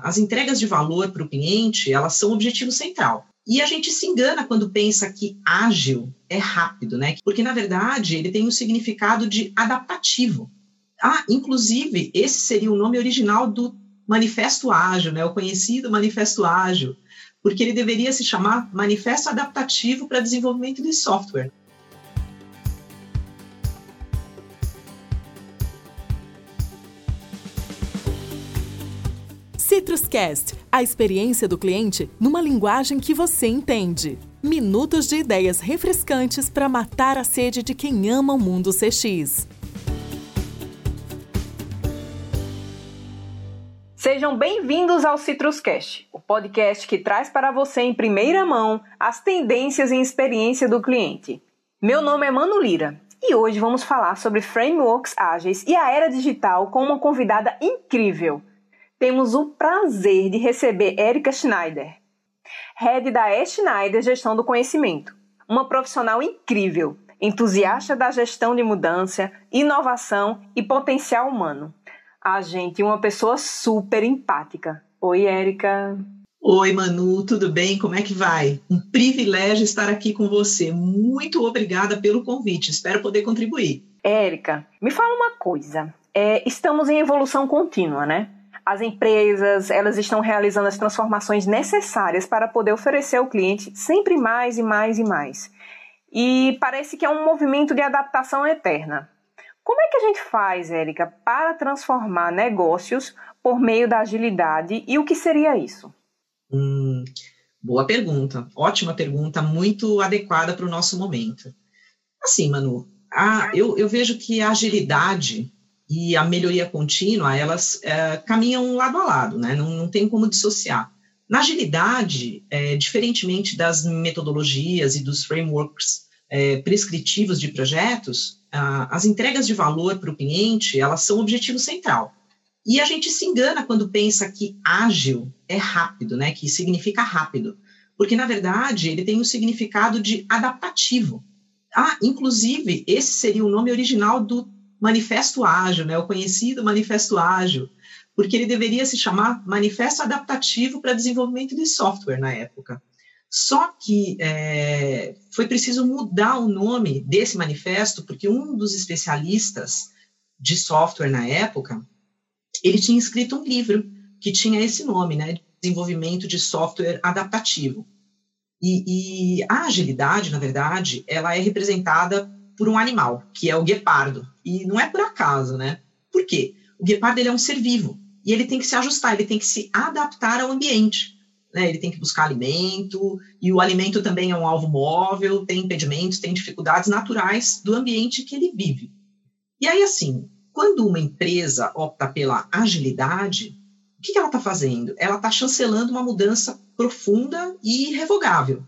As entregas de valor para o cliente, elas são o objetivo central. E a gente se engana quando pensa que ágil é rápido, né? Porque, na verdade, ele tem um significado de adaptativo. Ah, inclusive, esse seria o nome original do Manifesto Ágil, né? O conhecido Manifesto Ágil, porque ele deveria se chamar Manifesto Adaptativo para Desenvolvimento de Software. Citruscast, a experiência do cliente numa linguagem que você entende. Minutos de ideias refrescantes para matar a sede de quem ama o mundo CX. Sejam bem-vindos ao Citruscast, o podcast que traz para você em primeira mão as tendências e experiência do cliente. Meu nome é Mano Lira e hoje vamos falar sobre frameworks ágeis e a era digital com uma convidada incrível, temos o prazer de receber Erika Schneider, head da E Schneider Gestão do Conhecimento, uma profissional incrível, entusiasta da gestão de mudança, inovação e potencial humano. A gente, uma pessoa super empática. Oi, Érica. Oi, Manu, tudo bem? Como é que vai? Um privilégio estar aqui com você. Muito obrigada pelo convite. Espero poder contribuir. Érica, me fala uma coisa. É, estamos em evolução contínua, né? As empresas elas estão realizando as transformações necessárias para poder oferecer ao cliente sempre mais e mais e mais. E parece que é um movimento de adaptação eterna. Como é que a gente faz, Érica, para transformar negócios por meio da agilidade e o que seria isso? Hum, boa pergunta, ótima pergunta, muito adequada para o nosso momento. Assim, Manu, a, eu, eu vejo que a agilidade e a melhoria contínua, elas é, caminham lado a lado, né? não, não tem como dissociar. Na agilidade, é, diferentemente das metodologias e dos frameworks é, prescritivos de projetos, a, as entregas de valor para o cliente, elas são o objetivo central. E a gente se engana quando pensa que ágil é rápido, né? que significa rápido, porque, na verdade, ele tem o um significado de adaptativo. Ah, inclusive, esse seria o nome original do Manifesto Ágil, né, o conhecido Manifesto Ágil, porque ele deveria se chamar Manifesto Adaptativo para Desenvolvimento de Software na época. Só que é, foi preciso mudar o nome desse manifesto, porque um dos especialistas de software na época, ele tinha escrito um livro que tinha esse nome, né, Desenvolvimento de Software Adaptativo. E, e a agilidade, na verdade, ela é representada por um animal, que é o guepardo. E não é por acaso, né? Por quê? O guepardo ele é um ser vivo e ele tem que se ajustar, ele tem que se adaptar ao ambiente. Né? Ele tem que buscar alimento, e o alimento também é um alvo móvel, tem impedimentos, tem dificuldades naturais do ambiente que ele vive. E aí, assim, quando uma empresa opta pela agilidade, o que, que ela está fazendo? Ela está chancelando uma mudança profunda e irrevogável,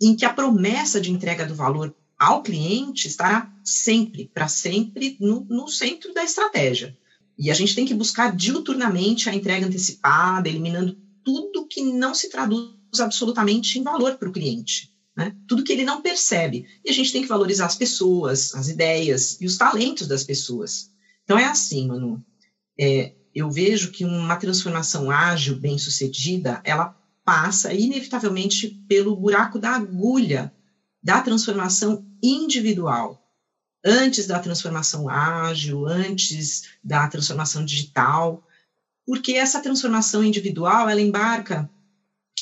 em que a promessa de entrega do valor ao cliente estará sempre, para sempre, no, no centro da estratégia. E a gente tem que buscar diuturnamente a entrega antecipada, eliminando tudo que não se traduz absolutamente em valor para o cliente. Né? Tudo que ele não percebe. E a gente tem que valorizar as pessoas, as ideias e os talentos das pessoas. Então é assim, Manu. É, eu vejo que uma transformação ágil, bem sucedida, ela passa inevitavelmente pelo buraco da agulha da transformação individual, antes da transformação ágil, antes da transformação digital, porque essa transformação individual ela embarca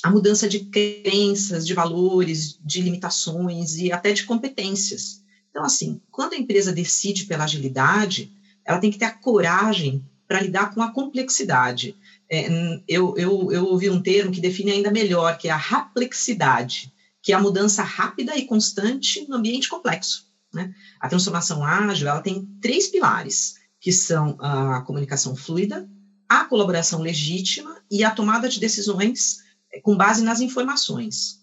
a mudança de crenças, de valores, de limitações e até de competências. Então, assim, quando a empresa decide pela agilidade, ela tem que ter a coragem para lidar com a complexidade. É, eu, eu, eu ouvi um termo que define ainda melhor, que é a raplexidade que é a mudança rápida e constante no ambiente complexo. Né? A transformação ágil ela tem três pilares, que são a comunicação fluida, a colaboração legítima e a tomada de decisões eh, com base nas informações.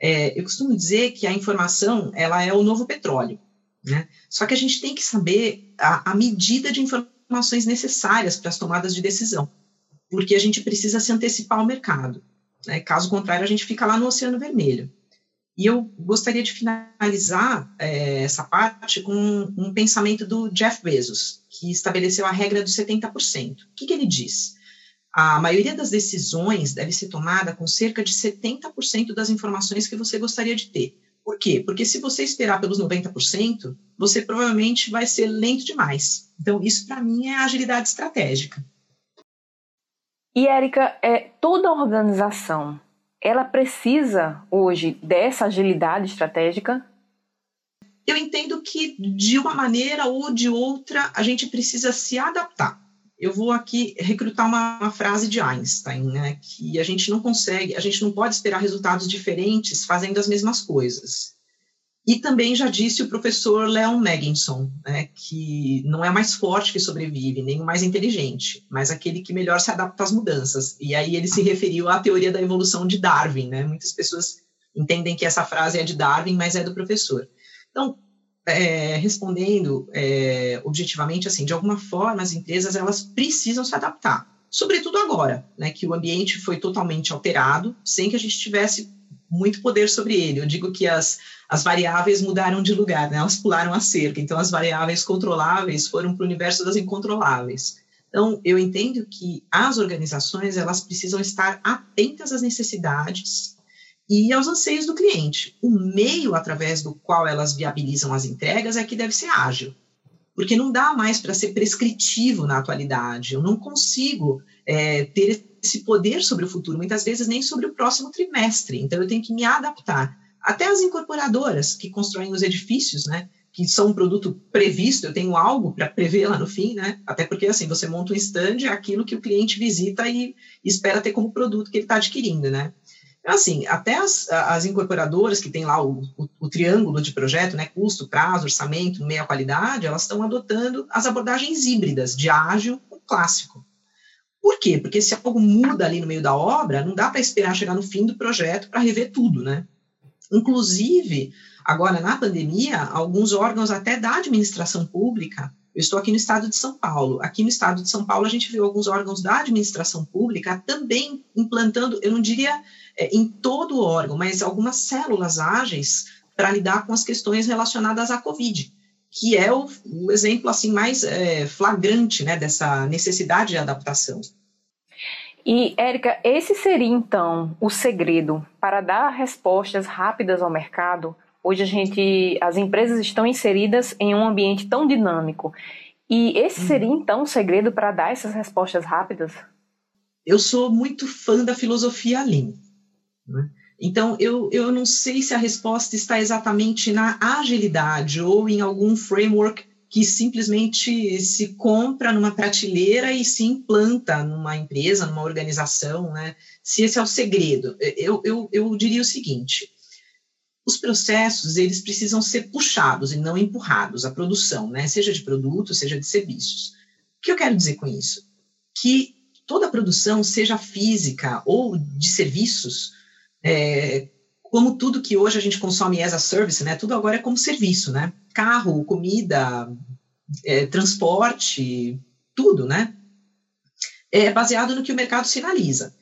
É, eu costumo dizer que a informação ela é o novo petróleo, né? Só que a gente tem que saber a, a medida de informações necessárias para as tomadas de decisão, porque a gente precisa se antecipar ao mercado. Né? Caso contrário, a gente fica lá no Oceano Vermelho. E eu gostaria de finalizar é, essa parte com um pensamento do Jeff Bezos, que estabeleceu a regra dos 70%. O que, que ele diz? a maioria das decisões deve ser tomada com cerca de 70% das informações que você gostaria de ter. Por quê? Porque se você esperar pelos 90%, você provavelmente vai ser lento demais. Então, isso para mim é agilidade estratégica. E, Érica, é, toda organização, ela precisa hoje dessa agilidade estratégica? Eu entendo que, de uma maneira ou de outra, a gente precisa se adaptar eu vou aqui recrutar uma, uma, frase de Einstein, né, que a gente não consegue, a gente não pode esperar resultados diferentes fazendo as mesmas coisas. E também já disse o professor Leon Megginson, né, que não é o mais forte que sobrevive, nem o mais inteligente, mas aquele que melhor se adapta às mudanças. E aí ele se referiu à teoria da evolução de Darwin, né? Muitas pessoas entendem que essa frase é de Darwin, mas é do professor. Então, é, respondendo é, objetivamente, assim, de alguma forma as empresas elas precisam se adaptar, sobretudo agora, né, que o ambiente foi totalmente alterado, sem que a gente tivesse muito poder sobre ele. Eu digo que as, as variáveis mudaram de lugar, né, elas pularam a cerca, então as variáveis controláveis foram para o universo das incontroláveis. Então, eu entendo que as organizações elas precisam estar atentas às necessidades e aos anseios do cliente. O meio através do qual elas viabilizam as entregas é que deve ser ágil, porque não dá mais para ser prescritivo na atualidade. Eu não consigo é, ter esse poder sobre o futuro, muitas vezes nem sobre o próximo trimestre. Então eu tenho que me adaptar. Até as incorporadoras que constroem os edifícios, né? que são um produto previsto, eu tenho algo para prever lá no fim, né? Até porque assim, você monta um stand, é aquilo que o cliente visita e espera ter como produto que ele está adquirindo, né? Assim, até as, as incorporadoras que têm lá o, o, o, triângulo de projeto, né, custo, prazo, orçamento, meia qualidade, elas estão adotando as abordagens híbridas de ágil com clássico. Por quê? Porque se algo muda ali no meio da obra, não dá para esperar chegar no fim do projeto para rever tudo, né? Inclusive, agora na pandemia, alguns órgãos até da administração pública, eu estou aqui no estado de São Paulo. Aqui no estado de São Paulo, a gente viu alguns órgãos da administração pública também implantando, eu não diria é, em todo o órgão, mas algumas células ágeis para lidar com as questões relacionadas à Covid, que é o, o exemplo assim mais é, flagrante né, dessa necessidade de adaptação. E, Érica, esse seria então o segredo para dar respostas rápidas ao mercado? Hoje a gente, as empresas estão inseridas em um ambiente tão dinâmico. E esse uhum. seria então o segredo para dar essas respostas rápidas? Eu sou muito fã da filosofia Lean. Né? Então, eu, eu não sei se a resposta está exatamente na agilidade ou em algum framework que simplesmente se compra numa prateleira e se implanta numa empresa, numa organização, né? Se esse é o segredo. Eu, eu, eu diria o seguinte, os processos, eles precisam ser puxados e não empurrados, a produção, né? Seja de produtos, seja de serviços. O que eu quero dizer com isso? Que toda a produção, seja física ou de serviços, é, como tudo que hoje a gente consome as a service, né? Tudo agora é como serviço, né? Carro, comida, é, transporte, tudo, né? É baseado no que o mercado sinaliza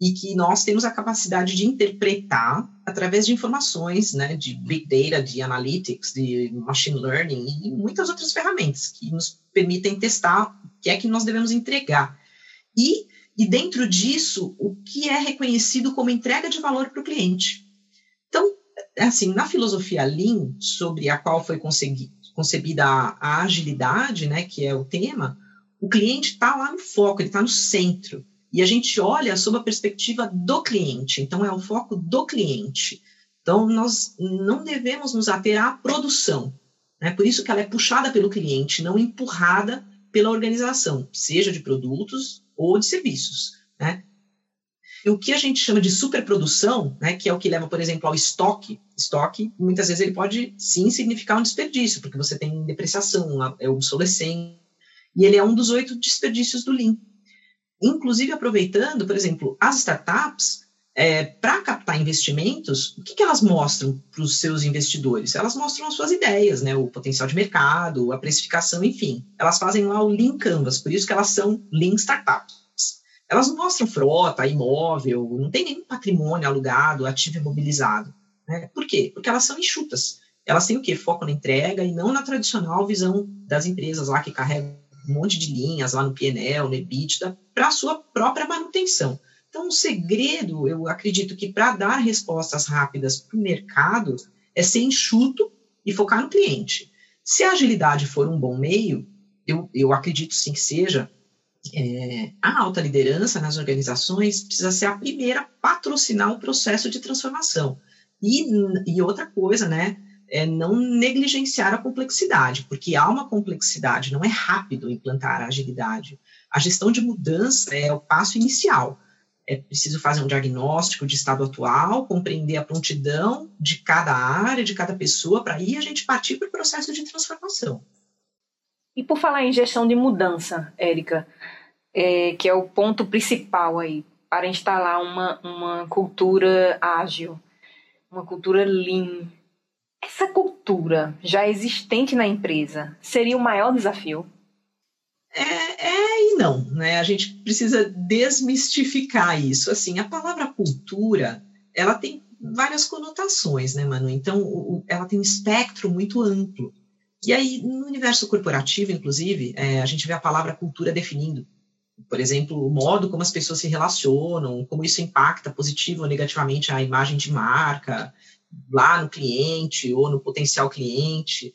e que nós temos a capacidade de interpretar através de informações, né, de big data, de analytics, de machine learning e muitas outras ferramentas que nos permitem testar o que é que nós devemos entregar. E e dentro disso, o que é reconhecido como entrega de valor para o cliente. Então, assim, na filosofia Lean, sobre a qual foi concebida a, a agilidade, né, que é o tema, o cliente está lá no foco, ele está no centro. E a gente olha sob a perspectiva do cliente, então é o foco do cliente. Então, nós não devemos nos ater à produção. Né? Por isso que ela é puxada pelo cliente, não empurrada pela organização, seja de produtos ou de serviços, né? E o que a gente chama de superprodução, né, que é o que leva, por exemplo, ao estoque, estoque, muitas vezes ele pode sim significar um desperdício, porque você tem depreciação, é obsolescência, e ele é um dos oito desperdícios do Lean. Inclusive, aproveitando, por exemplo, as startups, é, para captar investimentos, o que, que elas mostram para os seus investidores? Elas mostram as suas ideias, né, o potencial de mercado, a precificação, enfim. Elas fazem lá o Lean Canvas, por isso que elas são Lean Startups. Elas não mostram frota, imóvel, não tem nenhum patrimônio alugado, ativo imobilizado. Né? Por quê? Porque elas são enxutas. Elas têm o quê? Foco na entrega e não na tradicional visão das empresas lá que carregam um monte de linhas lá no PNL, no EBITDA, para a sua própria manutenção. Então, o segredo, eu acredito que para dar respostas rápidas para o mercado, é ser enxuto e focar no cliente. Se a agilidade for um bom meio, eu, eu acredito sim que seja, é, a alta liderança nas organizações precisa ser a primeira a patrocinar o processo de transformação. E, e outra coisa, né? É não negligenciar a complexidade, porque há uma complexidade, não é rápido implantar a agilidade. A gestão de mudança é o passo inicial. É preciso fazer um diagnóstico de estado atual, compreender a prontidão de cada área, de cada pessoa, para aí a gente partir para o processo de transformação. E por falar em gestão de mudança, Érica, é, que é o ponto principal aí para instalar uma, uma cultura ágil, uma cultura lean. Essa cultura já existente na empresa seria o maior desafio? É, é e não, né? A gente precisa desmistificar isso. Assim, a palavra cultura, ela tem várias conotações, né, Manu? Então, o, ela tem um espectro muito amplo. E aí, no universo corporativo, inclusive, é, a gente vê a palavra cultura definindo. Por exemplo, o modo como as pessoas se relacionam, como isso impacta positivo ou negativamente a imagem de marca, lá no cliente ou no potencial cliente.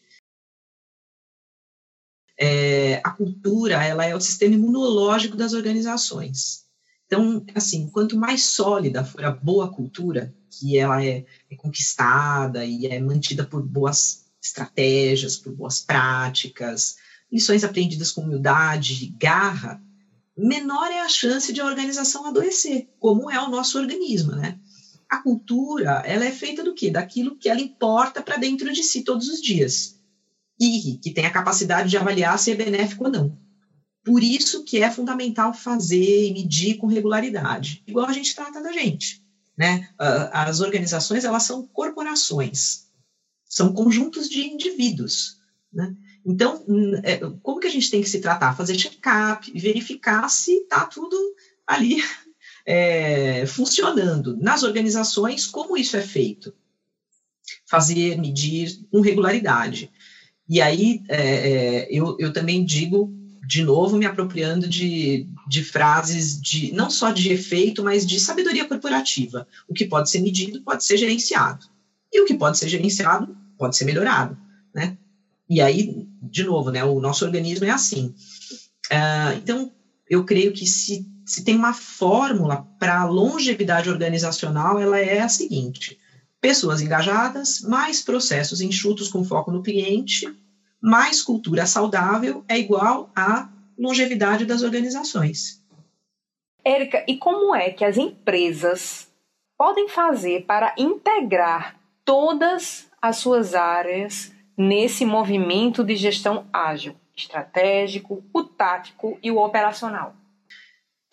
É, a cultura, ela é o sistema imunológico das organizações. Então, assim, quanto mais sólida for a boa cultura, que ela é, é conquistada e é mantida por boas estratégias, por boas práticas, lições aprendidas com humildade, garra, menor é a chance de a organização adoecer, como é o nosso organismo, né? A cultura, ela é feita do quê? Daquilo que ela importa para dentro de si todos os dias. E que tem a capacidade de avaliar se é benéfico ou não. Por isso que é fundamental fazer e medir com regularidade, igual a gente trata da gente. Né? As organizações, elas são corporações, são conjuntos de indivíduos. Né? Então, é, como que a gente tem que se tratar? Fazer check-up, verificar se está tudo ali é, funcionando. Nas organizações, como isso é feito? Fazer, medir com regularidade. E aí, é, é, eu, eu também digo, de novo, me apropriando de, de frases de não só de efeito, mas de sabedoria corporativa. O que pode ser medido pode ser gerenciado. E o que pode ser gerenciado pode ser melhorado. Né? E aí, de novo, né, o nosso organismo é assim. Uh, então, eu creio que se, se tem uma fórmula para a longevidade organizacional, ela é a seguinte: pessoas engajadas, mais processos enxutos com foco no cliente, mais cultura saudável é igual à longevidade das organizações. Érica, e como é que as empresas podem fazer para integrar todas as suas áreas nesse movimento de gestão ágil, estratégico, o tático e o operacional?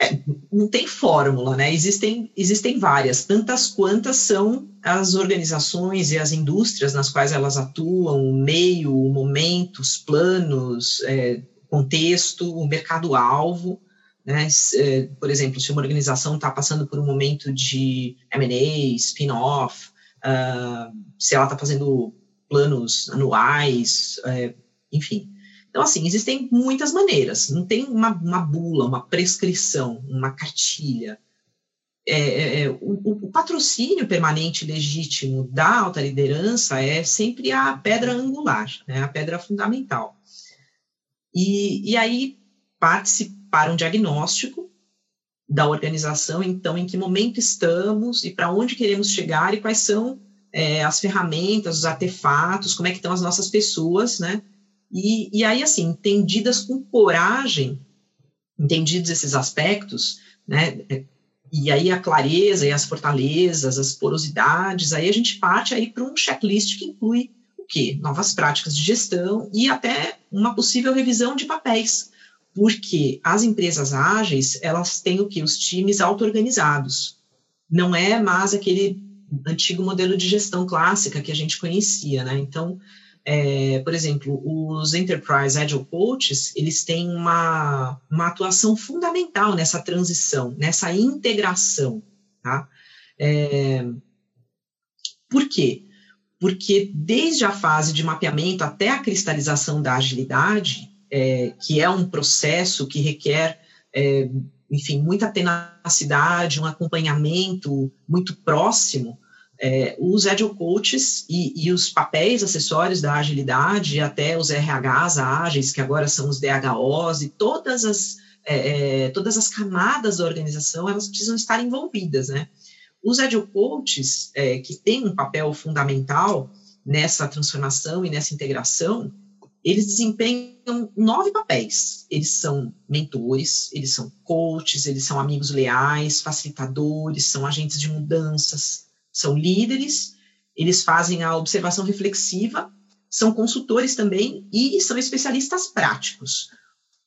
É, não tem fórmula, né? Existem, existem várias, tantas quantas são as organizações e as indústrias nas quais elas atuam, o meio, o momento, os planos, é, contexto, o mercado-alvo. Né? É, por exemplo, se uma organização está passando por um momento de M&A, spin-off, uh, se ela está fazendo planos anuais, é, enfim. Então, assim, existem muitas maneiras, não tem uma, uma bula, uma prescrição, uma cartilha. É, é, é o, o, patrocínio permanente legítimo da alta liderança é sempre a pedra angular, né, a pedra fundamental. E, e aí parte-se para um diagnóstico da organização, então, em que momento estamos e para onde queremos chegar e quais são é, as ferramentas, os artefatos, como é que estão as nossas pessoas, né? E, e aí, assim, entendidas com coragem, entendidos esses aspectos, né? E aí a clareza e as fortalezas, as porosidades, aí a gente parte aí para um checklist que inclui o quê? Novas práticas de gestão e até uma possível revisão de papéis, porque as empresas ágeis, elas têm o quê? Os times auto-organizados. Não é mais aquele antigo modelo de gestão clássica que a gente conhecia, né? Então, é, por exemplo, os Enterprise Agile Coaches, eles têm uma, uma atuação fundamental nessa transição, nessa integração, tá? É, por quê? Porque desde a fase de mapeamento até a cristalização da agilidade, é, que é um processo que requer, é, enfim, muita tenacidade, um acompanhamento muito próximo, é, os agile coaches e, e, os papéis acessórios da agilidade, até os RHs ágeis, que agora são os DHOs, e todas as, é, é, todas as camadas da organização, elas precisam estar envolvidas, né? Os agile coaches, é, que têm um papel fundamental nessa transformação e nessa integração, eles desempenham nove papéis. Eles são mentores, eles são coaches, eles são amigos leais, facilitadores, são agentes de mudanças, são líderes, eles fazem a observação reflexiva, são consultores também e são especialistas práticos.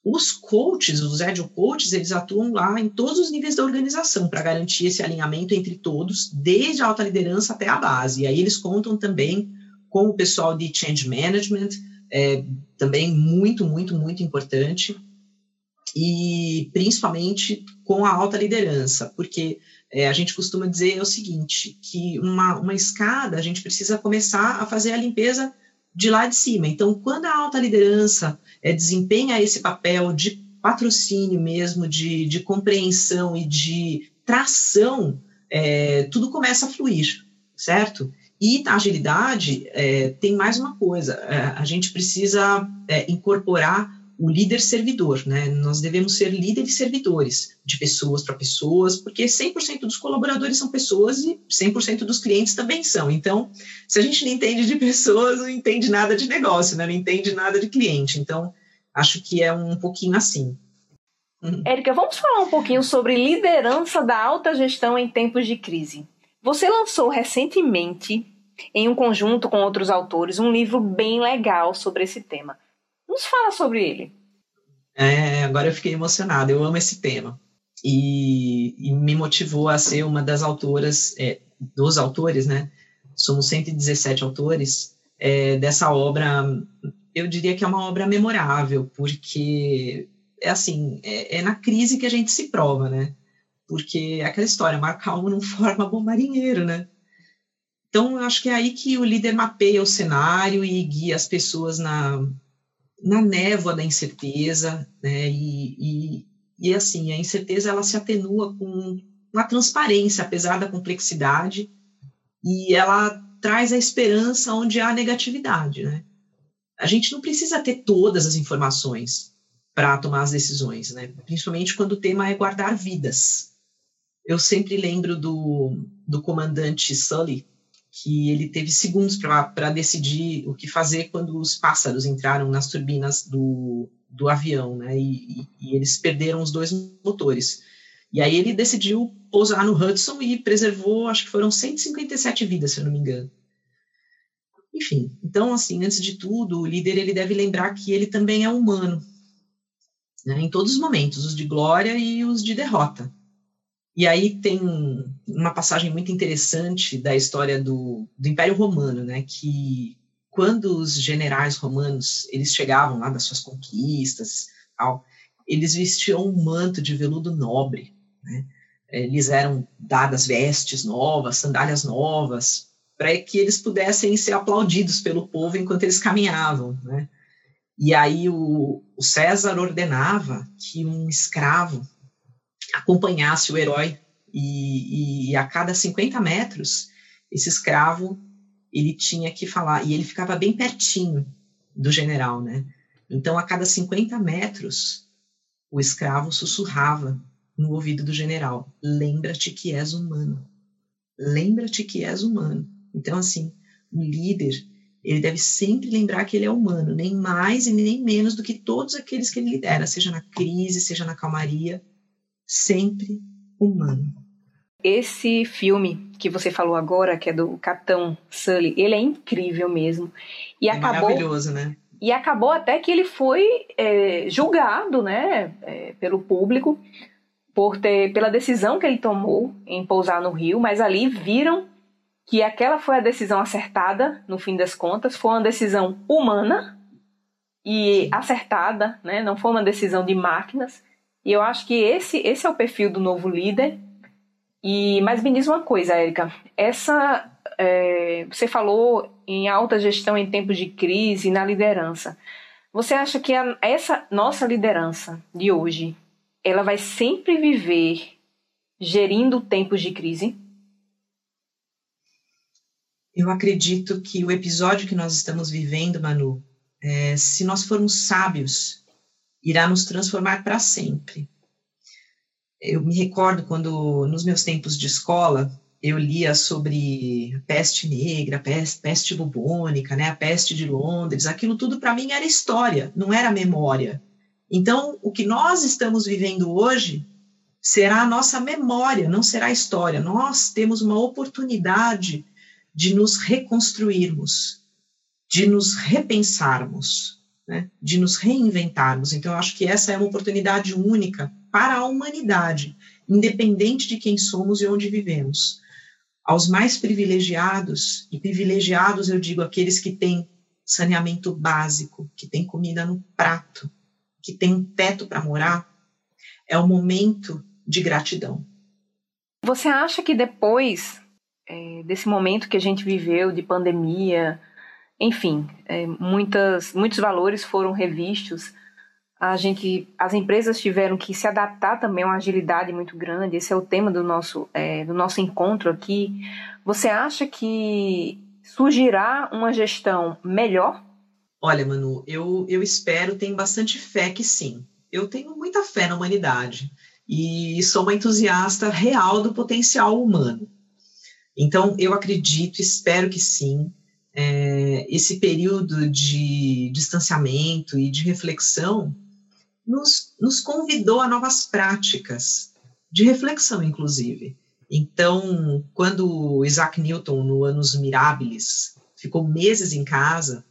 Os coaches, os agile coaches, eles atuam lá em todos os níveis da organização para garantir esse alinhamento entre todos, desde a alta liderança até a base. E aí eles contam também com o pessoal de change management, é, também muito, muito, muito importante, e principalmente com a alta liderança, porque é, a gente costuma dizer o seguinte, que uma, uma escada, a gente precisa começar a fazer a limpeza de lá de cima. Então, quando a alta liderança é, desempenha esse papel de patrocínio mesmo, de, de compreensão e de tração, é, tudo começa a fluir, certo? E a agilidade é, tem mais uma coisa, é, a gente precisa é, incorporar o líder servidor, né? Nós devemos ser líderes servidores de pessoas para pessoas, porque 100% dos colaboradores são pessoas e 100% dos clientes também são. Então, se a gente não entende de pessoas, não entende nada de negócio, né? Não entende nada de cliente. Então, acho que é um pouquinho assim. Uhum. Érica, vamos falar um pouquinho sobre liderança da alta gestão em tempos de crise. Você lançou recentemente, em um conjunto com outros autores, um livro bem legal sobre esse tema. Nos fala sobre ele. É, agora eu fiquei emocionada, eu amo esse tema. E, e me motivou a ser uma das autoras, é, dos autores, né? Somos 117 autores é, dessa obra. Eu diria que é uma obra memorável, porque é assim, é, é na crise que a gente se prova, né? Porque é aquela história, mar calmo não forma bom marinheiro, né? Então, eu acho que é aí que o líder mapeia o cenário e guia as pessoas na, na névoa da incerteza, né? E, e, e assim, a incerteza ela se atenua com uma transparência, apesar da complexidade, e ela traz a esperança onde há negatividade, né? A gente não precisa ter todas as informações para tomar as decisões, né? Principalmente quando o tema é guardar vidas. Eu sempre lembro do, do comandante Sully, que ele teve segundos para decidir o que fazer quando os pássaros entraram nas turbinas do, do avião, né? E, e, eles perderam os dois motores. E aí ele decidiu pousar no Hudson e preservou, acho que foram 157 vidas, se eu não me engano. Enfim, então, assim, antes de tudo, o líder ele deve lembrar que ele também é humano, né? em todos os momentos, os de glória e os de derrota. E aí tem uma passagem muito interessante da história do, do Império Romano, né, que quando os generais romanos eles chegavam lá das suas conquistas, tal, eles vestiam um manto de veludo nobre, né? Eles eram dadas vestes novas, sandálias novas, para que eles pudessem ser aplaudidos pelo povo enquanto eles caminhavam, né? E aí o, o César ordenava que um escravo acompanhasse o herói e, e, a cada 50 metros esse escravo ele tinha que falar e ele ficava bem pertinho do general, né? Então a cada 50 metros o escravo sussurrava no ouvido do general: lembra-te que és humano, lembra-te que és humano. Então assim o líder ele deve sempre lembrar que ele é humano, nem mais e nem menos do que todos aqueles que ele lidera, seja na crise, seja na calmaria, sempre humano. Esse filme que você falou agora, que é do Capitão Sully, ele é incrível mesmo. E é acabou, maravilhoso, né? E acabou até que ele foi é, julgado, né, é, pelo público por ter, pela decisão que ele tomou em pousar no Rio, mas ali viram que aquela foi a decisão acertada, no fim das contas, foi uma decisão humana e acertada, né? Não foi uma decisão de máquinas. E eu acho que esse, esse é o perfil do novo líder. E mas me diz uma coisa, Érica, essa é, você falou em alta gestão em tempos de crise na liderança. Você acha que a, essa nossa liderança de hoje, ela vai sempre viver gerindo tempos de crise? Eu acredito que o episódio que nós estamos vivendo, Manu, é, se nós formos sábios, irá nos transformar para sempre. Eu me recordo quando, nos meus tempos de escola, eu lia sobre a peste negra, a peste, peste bubônica, né, a peste de Londres, aquilo tudo para mim era história, não era memória. Então, o que nós estamos vivendo hoje será a nossa memória, não será a história. Nós temos uma oportunidade de nos reconstruirmos, de nos repensarmos, né, de nos reinventarmos. Então, eu acho que essa é uma oportunidade única para a humanidade, independente de quem somos e onde vivemos aos mais privilegiados, e privilegiados eu digo aqueles que têm saneamento básico, que têm comida no prato, que têm um teto para morar, é o momento de gratidão. Você acha que depois é, desse momento que a gente viveu de pandemia, enfim, é, muitas, muitos valores foram revistos, a gente, as empresas tiveram que se adaptar também a uma agilidade muito grande. Esse é o tema do nosso, é, do nosso encontro aqui. Você acha que surgirá uma gestão melhor? Olha, Manu, eu, eu espero, tenho bastante fé que sim. Eu tenho muita fé na humanidade e sou uma entusiasta real do potencial humano. Então, eu acredito, espero que sim. É, esse período de distanciamento e de reflexão nos, nos convidou a novas práticas, de reflexão, inclusive. Então, quando Isaac Newton, no Anos Mirabilis, ficou meses em casa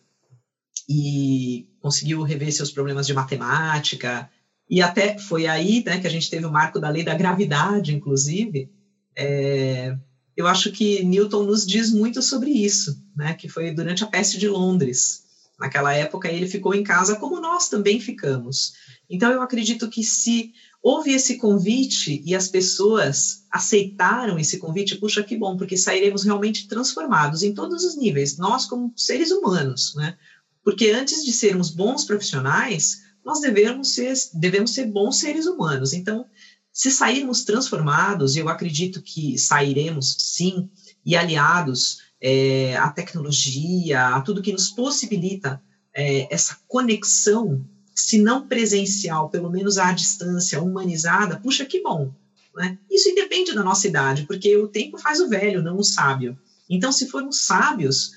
e conseguiu rever seus problemas de matemática, e até foi aí né, que a gente teve o marco da lei da gravidade, inclusive, é, eu acho que Newton nos diz muito sobre isso, né, que foi durante a peste de Londres. Naquela época, ele ficou em casa como nós também ficamos. Então, eu acredito que se houve esse convite e as pessoas aceitaram esse convite, puxa, que bom, porque sairemos realmente transformados em todos os níveis, nós como seres humanos, né? Porque antes de sermos bons profissionais, nós devemos ser, devemos ser bons seres humanos. Então, se sairmos transformados, eu acredito que sairemos sim, e aliados é, tecnologia, a tudo que nos possibilita é, essa conexão se não presencial, pelo menos à distância, humanizada, puxa, que bom. Né? Isso independe da nossa idade, porque o tempo faz o velho, não o sábio. Então, se formos sábios,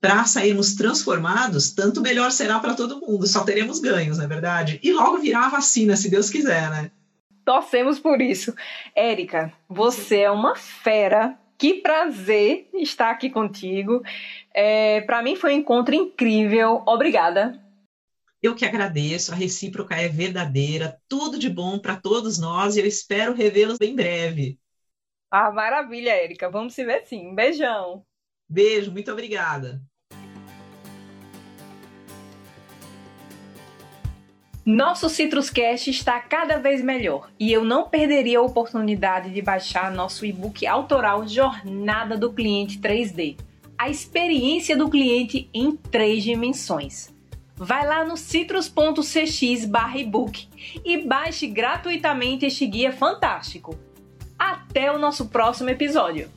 para sairmos transformados, tanto melhor será para todo mundo, só teremos ganhos, não é verdade? E logo virá a vacina, se Deus quiser, né? Torcemos por isso. Érica, você é uma fera. Que prazer estar aqui contigo. É, para mim foi um encontro incrível. Obrigada eu que agradeço, a recíproca é verdadeira, tudo de bom para todos nós e eu espero revê-los em breve. Ah, maravilha, Érica. Vamos se ver sim. Um beijão. Beijo, muito obrigada. Nosso Citruscast está cada vez melhor e eu não perderia a oportunidade de baixar nosso e-book autoral Jornada do Cliente 3D a experiência do cliente em três dimensões vai lá no citrus.cx ebook e baixe gratuitamente este guia fantástico. Até o nosso próximo episódio!